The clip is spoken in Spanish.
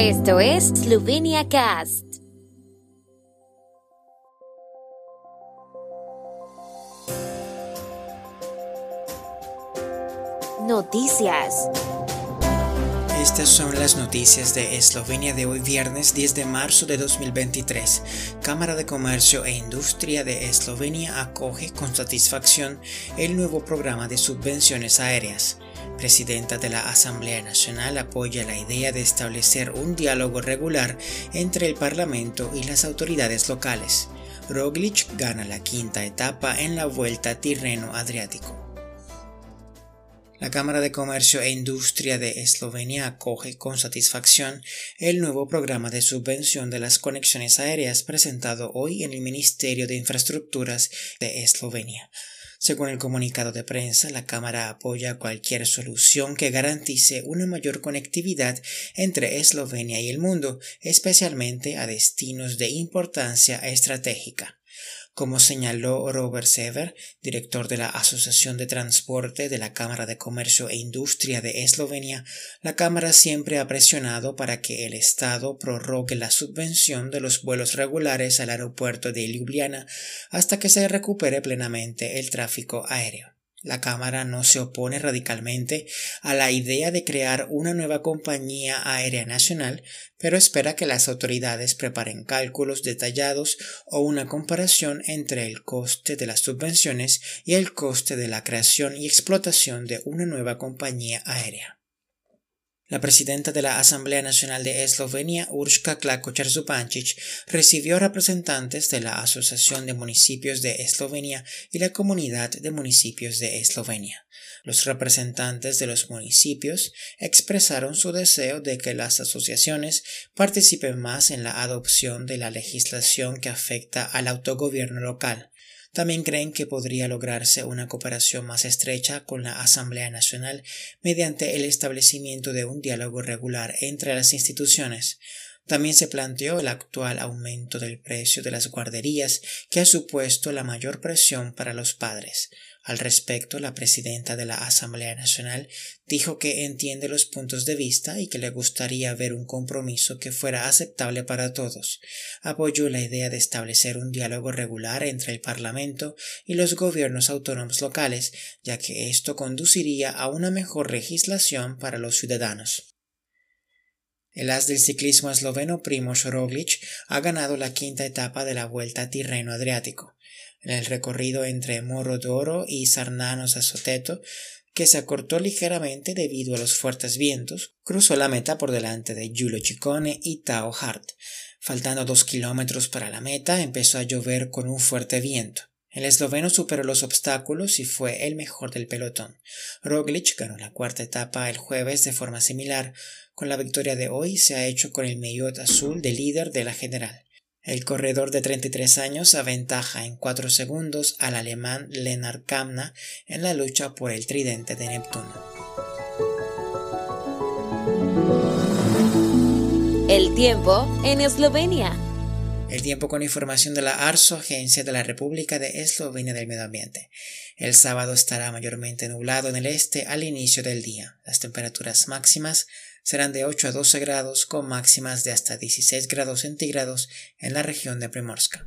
Esto es Slovenia Cast. Noticias. Estas son las noticias de Eslovenia de hoy viernes 10 de marzo de 2023. Cámara de Comercio e Industria de Eslovenia acoge con satisfacción el nuevo programa de subvenciones aéreas. Presidenta de la Asamblea Nacional apoya la idea de establecer un diálogo regular entre el Parlamento y las autoridades locales. Roglic gana la quinta etapa en la Vuelta Tirreno-Adriático. La Cámara de Comercio e Industria de Eslovenia acoge con satisfacción el nuevo programa de subvención de las conexiones aéreas presentado hoy en el Ministerio de Infraestructuras de Eslovenia. Según el comunicado de prensa, la Cámara apoya cualquier solución que garantice una mayor conectividad entre Eslovenia y el mundo, especialmente a destinos de importancia estratégica. Como señaló Robert Sever, director de la Asociación de Transporte de la Cámara de Comercio e Industria de Eslovenia, la Cámara siempre ha presionado para que el Estado prorrogue la subvención de los vuelos regulares al aeropuerto de Ljubljana hasta que se recupere plenamente el tráfico aéreo. La Cámara no se opone radicalmente a la idea de crear una nueva compañía aérea nacional, pero espera que las autoridades preparen cálculos detallados o una comparación entre el coste de las subvenciones y el coste de la creación y explotación de una nueva compañía aérea. La presidenta de la Asamblea Nacional de Eslovenia, Urška klakočar recibió representantes de la Asociación de Municipios de Eslovenia y la Comunidad de Municipios de Eslovenia. Los representantes de los municipios expresaron su deseo de que las asociaciones participen más en la adopción de la legislación que afecta al autogobierno local, también creen que podría lograrse una cooperación más estrecha con la Asamblea Nacional mediante el establecimiento de un diálogo regular entre las instituciones. También se planteó el actual aumento del precio de las guarderías que ha supuesto la mayor presión para los padres. Al respecto, la presidenta de la Asamblea Nacional dijo que entiende los puntos de vista y que le gustaría ver un compromiso que fuera aceptable para todos. Apoyó la idea de establecer un diálogo regular entre el Parlamento y los gobiernos autónomos locales, ya que esto conduciría a una mejor legislación para los ciudadanos. El as del ciclismo esloveno Primoz Roglic ha ganado la quinta etapa de la Vuelta Tirreno Adriático en el recorrido entre Morro d'Oro y Sarnanos a Soteto, que se acortó ligeramente debido a los fuertes vientos, cruzó la meta por delante de Giulio Ciccone y Tao Hart. Faltando dos kilómetros para la meta, empezó a llover con un fuerte viento. El esloveno superó los obstáculos y fue el mejor del pelotón. Roglic ganó la cuarta etapa el jueves de forma similar. Con la victoria de hoy se ha hecho con el maillot azul de líder de la general. El corredor de 33 años aventaja en 4 segundos al alemán Lennart Kamna en la lucha por el tridente de Neptuno. El tiempo en Eslovenia. El tiempo con información de la ARSO, Agencia de la República de Eslovenia del Medio Ambiente. El sábado estará mayormente nublado en el este al inicio del día. Las temperaturas máximas serán de 8 a 12 grados con máximas de hasta 16 grados centígrados en la región de Primorska.